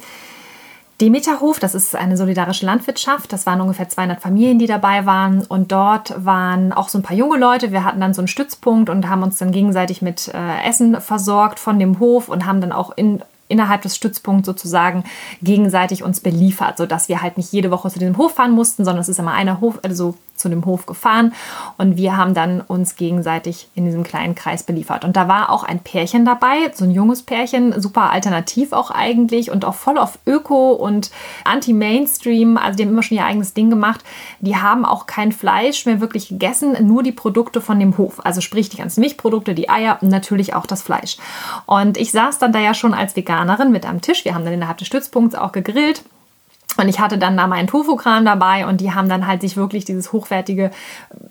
Demeterhof, das ist eine solidarische Landwirtschaft. Das waren ungefähr 200 Familien, die dabei waren. Und dort waren auch so ein paar junge Leute. Wir hatten dann so einen Stützpunkt und haben uns dann gegenseitig mit äh, Essen versorgt von dem Hof und haben dann auch in, innerhalb des Stützpunkts sozusagen gegenseitig uns beliefert, sodass wir halt nicht jede Woche zu diesem Hof fahren mussten, sondern es ist immer einer Hof, also zu dem Hof gefahren und wir haben dann uns gegenseitig in diesem kleinen Kreis beliefert. Und da war auch ein Pärchen dabei, so ein junges Pärchen, super alternativ auch eigentlich und auch voll auf Öko und Anti-Mainstream. Also die haben immer schon ihr eigenes Ding gemacht. Die haben auch kein Fleisch mehr wirklich gegessen, nur die Produkte von dem Hof. Also sprich die ganzen Milchprodukte, die Eier und natürlich auch das Fleisch. Und ich saß dann da ja schon als Veganerin mit am Tisch. Wir haben dann innerhalb des Stützpunkts auch gegrillt. Und ich hatte dann da meinen Tofu-Kram dabei und die haben dann halt sich wirklich dieses hochwertige,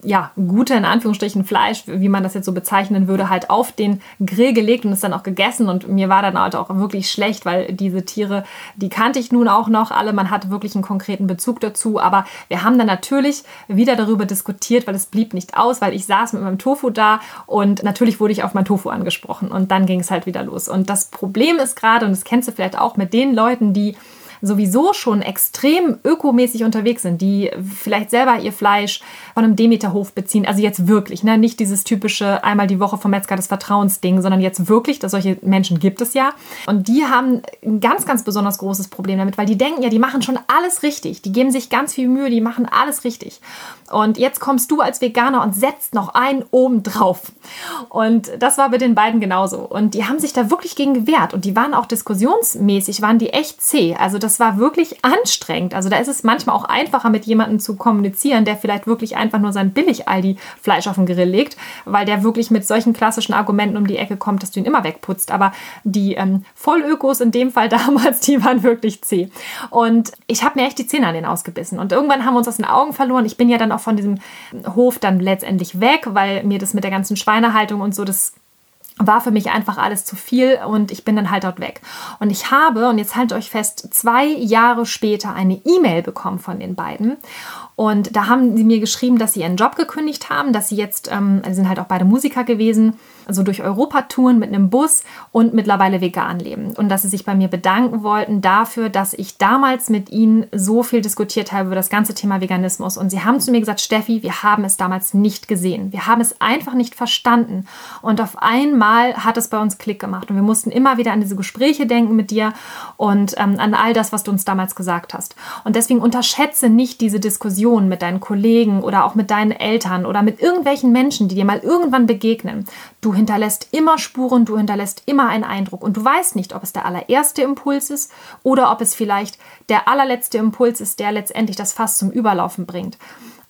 ja, gute in Anführungsstrichen Fleisch, wie man das jetzt so bezeichnen würde, halt auf den Grill gelegt und es dann auch gegessen. Und mir war dann halt auch wirklich schlecht, weil diese Tiere, die kannte ich nun auch noch alle. Man hatte wirklich einen konkreten Bezug dazu. Aber wir haben dann natürlich wieder darüber diskutiert, weil es blieb nicht aus, weil ich saß mit meinem Tofu da und natürlich wurde ich auf mein Tofu angesprochen. Und dann ging es halt wieder los. Und das Problem ist gerade, und das kennst du vielleicht auch mit den Leuten, die sowieso schon extrem ökomäßig unterwegs sind, die vielleicht selber ihr Fleisch von einem Demeterhof beziehen, also jetzt wirklich, ne? nicht dieses typische einmal die Woche vom Metzger des Vertrauens Ding, sondern jetzt wirklich, dass solche Menschen gibt es ja. Und die haben ein ganz, ganz besonders großes Problem damit, weil die denken ja, die machen schon alles richtig, die geben sich ganz viel Mühe, die machen alles richtig. Und jetzt kommst du als Veganer und setzt noch einen oben drauf. Und das war bei den beiden genauso. Und die haben sich da wirklich gegen gewehrt. Und die waren auch diskussionsmäßig, waren die echt zäh. Also das war wirklich anstrengend. Also da ist es manchmal auch einfacher, mit jemandem zu kommunizieren, der vielleicht wirklich einfach nur sein Billig-Aldi-Fleisch auf den Grill legt, weil der wirklich mit solchen klassischen Argumenten um die Ecke kommt, dass du ihn immer wegputzt. Aber die ähm, Vollökos in dem Fall *laughs* damals, die waren wirklich zäh. Und ich habe mir echt die Zähne an den ausgebissen. Und irgendwann haben wir uns aus den Augen verloren. Ich bin ja dann auch von diesem Hof dann letztendlich weg, weil mir das mit der ganzen Schweinehaltung und so, das war für mich einfach alles zu viel und ich bin dann halt dort weg. Und ich habe, und jetzt haltet euch fest, zwei Jahre später eine E-Mail bekommen von den beiden. Und da haben sie mir geschrieben, dass sie ihren Job gekündigt haben, dass sie jetzt, ähm, sind halt auch beide Musiker gewesen, also durch Europa touren mit einem Bus und mittlerweile vegan leben. Und dass sie sich bei mir bedanken wollten dafür, dass ich damals mit ihnen so viel diskutiert habe über das ganze Thema Veganismus. Und sie haben zu mir gesagt, Steffi, wir haben es damals nicht gesehen. Wir haben es einfach nicht verstanden. Und auf einmal hat es bei uns Klick gemacht. Und wir mussten immer wieder an diese Gespräche denken mit dir und ähm, an all das, was du uns damals gesagt hast. Und deswegen unterschätze nicht diese Diskussion mit deinen Kollegen oder auch mit deinen Eltern oder mit irgendwelchen Menschen, die dir mal irgendwann begegnen. Du hinterlässt immer Spuren, du hinterlässt immer einen Eindruck und du weißt nicht, ob es der allererste Impuls ist oder ob es vielleicht der allerletzte Impuls ist, der letztendlich das Fass zum Überlaufen bringt.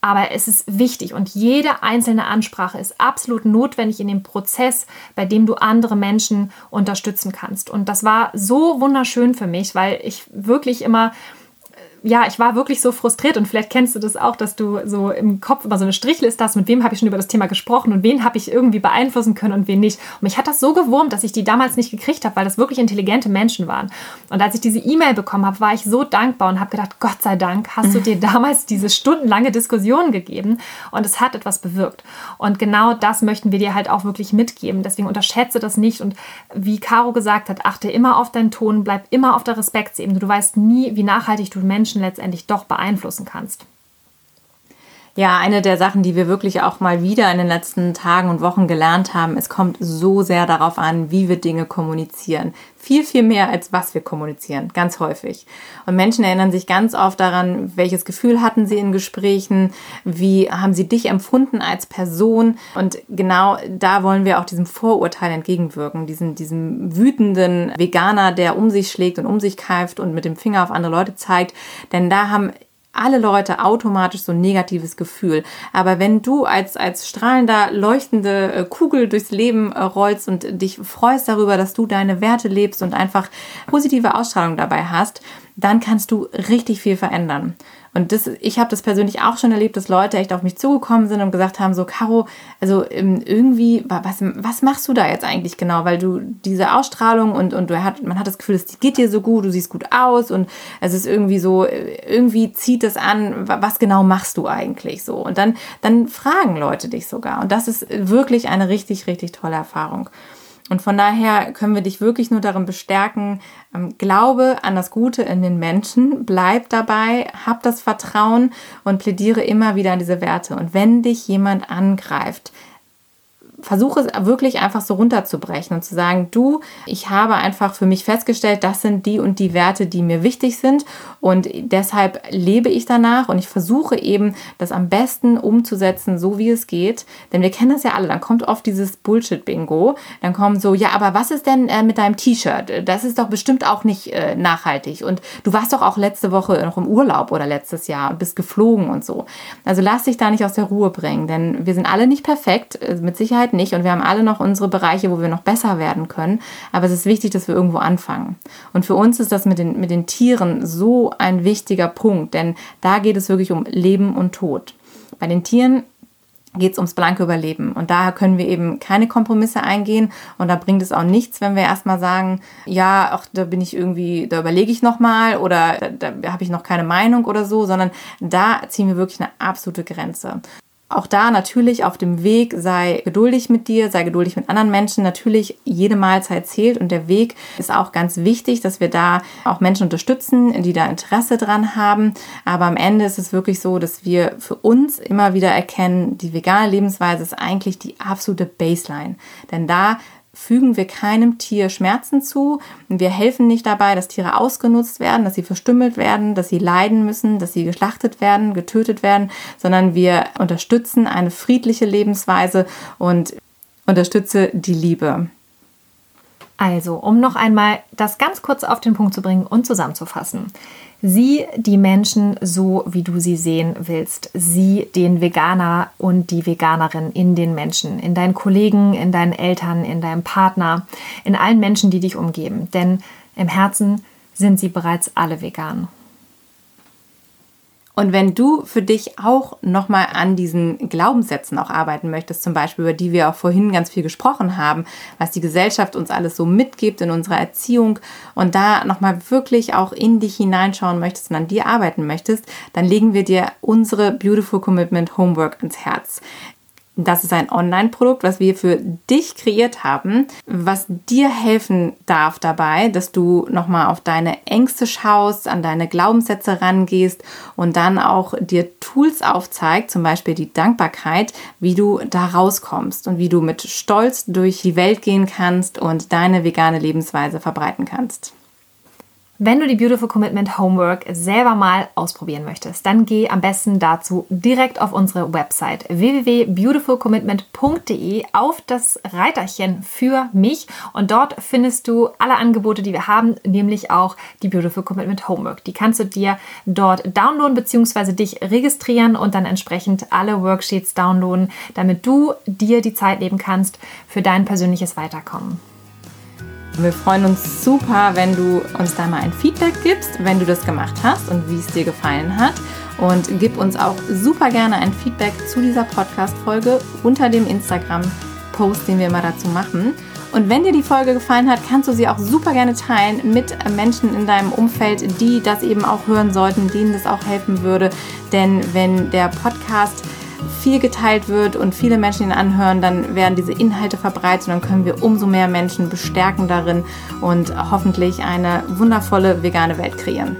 Aber es ist wichtig und jede einzelne Ansprache ist absolut notwendig in dem Prozess, bei dem du andere Menschen unterstützen kannst. Und das war so wunderschön für mich, weil ich wirklich immer ja, ich war wirklich so frustriert und vielleicht kennst du das auch, dass du so im Kopf immer so eine Strichliste hast, mit wem habe ich schon über das Thema gesprochen und wen habe ich irgendwie beeinflussen können und wen nicht. Und mich hat das so gewurmt, dass ich die damals nicht gekriegt habe, weil das wirklich intelligente Menschen waren. Und als ich diese E-Mail bekommen habe, war ich so dankbar und habe gedacht, Gott sei Dank hast du dir damals diese stundenlange Diskussion gegeben und es hat etwas bewirkt. Und genau das möchten wir dir halt auch wirklich mitgeben. Deswegen unterschätze das nicht und wie Caro gesagt hat, achte immer auf deinen Ton, bleib immer auf der Respektsebene. Du weißt nie, wie nachhaltig du Menschen Menschen letztendlich doch beeinflussen kannst. Ja, eine der Sachen, die wir wirklich auch mal wieder in den letzten Tagen und Wochen gelernt haben, es kommt so sehr darauf an, wie wir Dinge kommunizieren. Viel, viel mehr als was wir kommunizieren, ganz häufig. Und Menschen erinnern sich ganz oft daran, welches Gefühl hatten sie in Gesprächen, wie haben sie dich empfunden als Person. Und genau da wollen wir auch diesem Vorurteil entgegenwirken, diesem, diesem wütenden Veganer, der um sich schlägt und um sich keift und mit dem Finger auf andere Leute zeigt. Denn da haben alle Leute automatisch so ein negatives Gefühl. Aber wenn du als, als strahlender, leuchtende äh, Kugel durchs Leben äh, rollst und dich freust darüber, dass du deine Werte lebst und einfach positive Ausstrahlung dabei hast, dann kannst du richtig viel verändern. Und das, ich habe das persönlich auch schon erlebt, dass Leute echt auf mich zugekommen sind und gesagt haben, so, Caro, also ähm, irgendwie, was, was machst du da jetzt eigentlich genau? Weil du diese Ausstrahlung und, und du hat, man hat das Gefühl, es geht dir so gut, du siehst gut aus und es ist irgendwie so, irgendwie zieht es an, was genau machst du eigentlich so? Und dann, dann fragen Leute dich sogar. Und das ist wirklich eine richtig, richtig tolle Erfahrung. Und von daher können wir dich wirklich nur darin bestärken, ähm, glaube an das Gute in den Menschen, bleib dabei, hab das Vertrauen und plädiere immer wieder an diese Werte. Und wenn dich jemand angreift, versuche es wirklich einfach so runterzubrechen und zu sagen, du, ich habe einfach für mich festgestellt, das sind die und die Werte, die mir wichtig sind und deshalb lebe ich danach und ich versuche eben, das am besten umzusetzen, so wie es geht. Denn wir kennen das ja alle, dann kommt oft dieses Bullshit-Bingo, dann kommt so, ja, aber was ist denn äh, mit deinem T-Shirt? Das ist doch bestimmt auch nicht äh, nachhaltig und du warst doch auch letzte Woche noch im Urlaub oder letztes Jahr und bist geflogen und so. Also lass dich da nicht aus der Ruhe bringen, denn wir sind alle nicht perfekt, äh, mit Sicherheit nicht und wir haben alle noch unsere Bereiche, wo wir noch besser werden können, aber es ist wichtig, dass wir irgendwo anfangen. Und für uns ist das mit den, mit den Tieren so ein wichtiger Punkt, denn da geht es wirklich um Leben und Tod. Bei den Tieren geht es ums blanke Überleben. Und daher können wir eben keine Kompromisse eingehen. Und da bringt es auch nichts, wenn wir erstmal sagen, ja, ach, da bin ich irgendwie, da überlege ich nochmal oder da, da habe ich noch keine Meinung oder so, sondern da ziehen wir wirklich eine absolute Grenze. Auch da natürlich auf dem Weg sei geduldig mit dir, sei geduldig mit anderen Menschen. Natürlich jede Mahlzeit zählt und der Weg ist auch ganz wichtig, dass wir da auch Menschen unterstützen, die da Interesse dran haben. Aber am Ende ist es wirklich so, dass wir für uns immer wieder erkennen, die vegane Lebensweise ist eigentlich die absolute Baseline. Denn da fügen wir keinem Tier Schmerzen zu. Wir helfen nicht dabei, dass Tiere ausgenutzt werden, dass sie verstümmelt werden, dass sie leiden müssen, dass sie geschlachtet werden, getötet werden, sondern wir unterstützen eine friedliche Lebensweise und unterstütze die Liebe. Also, um noch einmal das ganz kurz auf den Punkt zu bringen und zusammenzufassen. Sieh die Menschen so, wie du sie sehen willst. Sieh den Veganer und die Veganerin in den Menschen, in deinen Kollegen, in deinen Eltern, in deinem Partner, in allen Menschen, die dich umgeben. Denn im Herzen sind sie bereits alle vegan. Und wenn du für dich auch nochmal an diesen Glaubenssätzen auch arbeiten möchtest, zum Beispiel, über die wir auch vorhin ganz viel gesprochen haben, was die Gesellschaft uns alles so mitgibt in unserer Erziehung und da nochmal wirklich auch in dich hineinschauen möchtest und an dir arbeiten möchtest, dann legen wir dir unsere Beautiful Commitment Homework ins Herz. Das ist ein Online-Produkt, was wir für dich kreiert haben, was dir helfen darf dabei, dass du nochmal auf deine Ängste schaust, an deine Glaubenssätze rangehst und dann auch dir Tools aufzeigt, zum Beispiel die Dankbarkeit, wie du da rauskommst und wie du mit Stolz durch die Welt gehen kannst und deine vegane Lebensweise verbreiten kannst. Wenn du die Beautiful Commitment Homework selber mal ausprobieren möchtest, dann geh am besten dazu direkt auf unsere Website www.beautifulcommitment.de auf das Reiterchen für mich und dort findest du alle Angebote, die wir haben, nämlich auch die Beautiful Commitment Homework. Die kannst du dir dort downloaden bzw. dich registrieren und dann entsprechend alle Worksheets downloaden, damit du dir die Zeit nehmen kannst für dein persönliches Weiterkommen. Wir freuen uns super, wenn du uns da mal ein Feedback gibst, wenn du das gemacht hast und wie es dir gefallen hat. Und gib uns auch super gerne ein Feedback zu dieser Podcast-Folge unter dem Instagram-Post, den wir immer dazu machen. Und wenn dir die Folge gefallen hat, kannst du sie auch super gerne teilen mit Menschen in deinem Umfeld, die das eben auch hören sollten, denen das auch helfen würde. Denn wenn der Podcast viel geteilt wird und viele Menschen ihn anhören, dann werden diese Inhalte verbreitet und dann können wir umso mehr Menschen bestärken darin und hoffentlich eine wundervolle vegane Welt kreieren.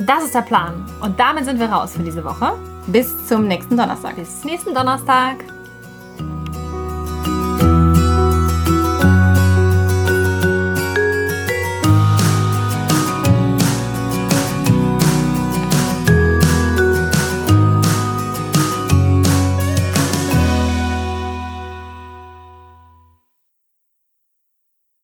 Das ist der Plan. Und damit sind wir raus für diese Woche. Bis zum nächsten Donnerstag. Bis nächsten Donnerstag.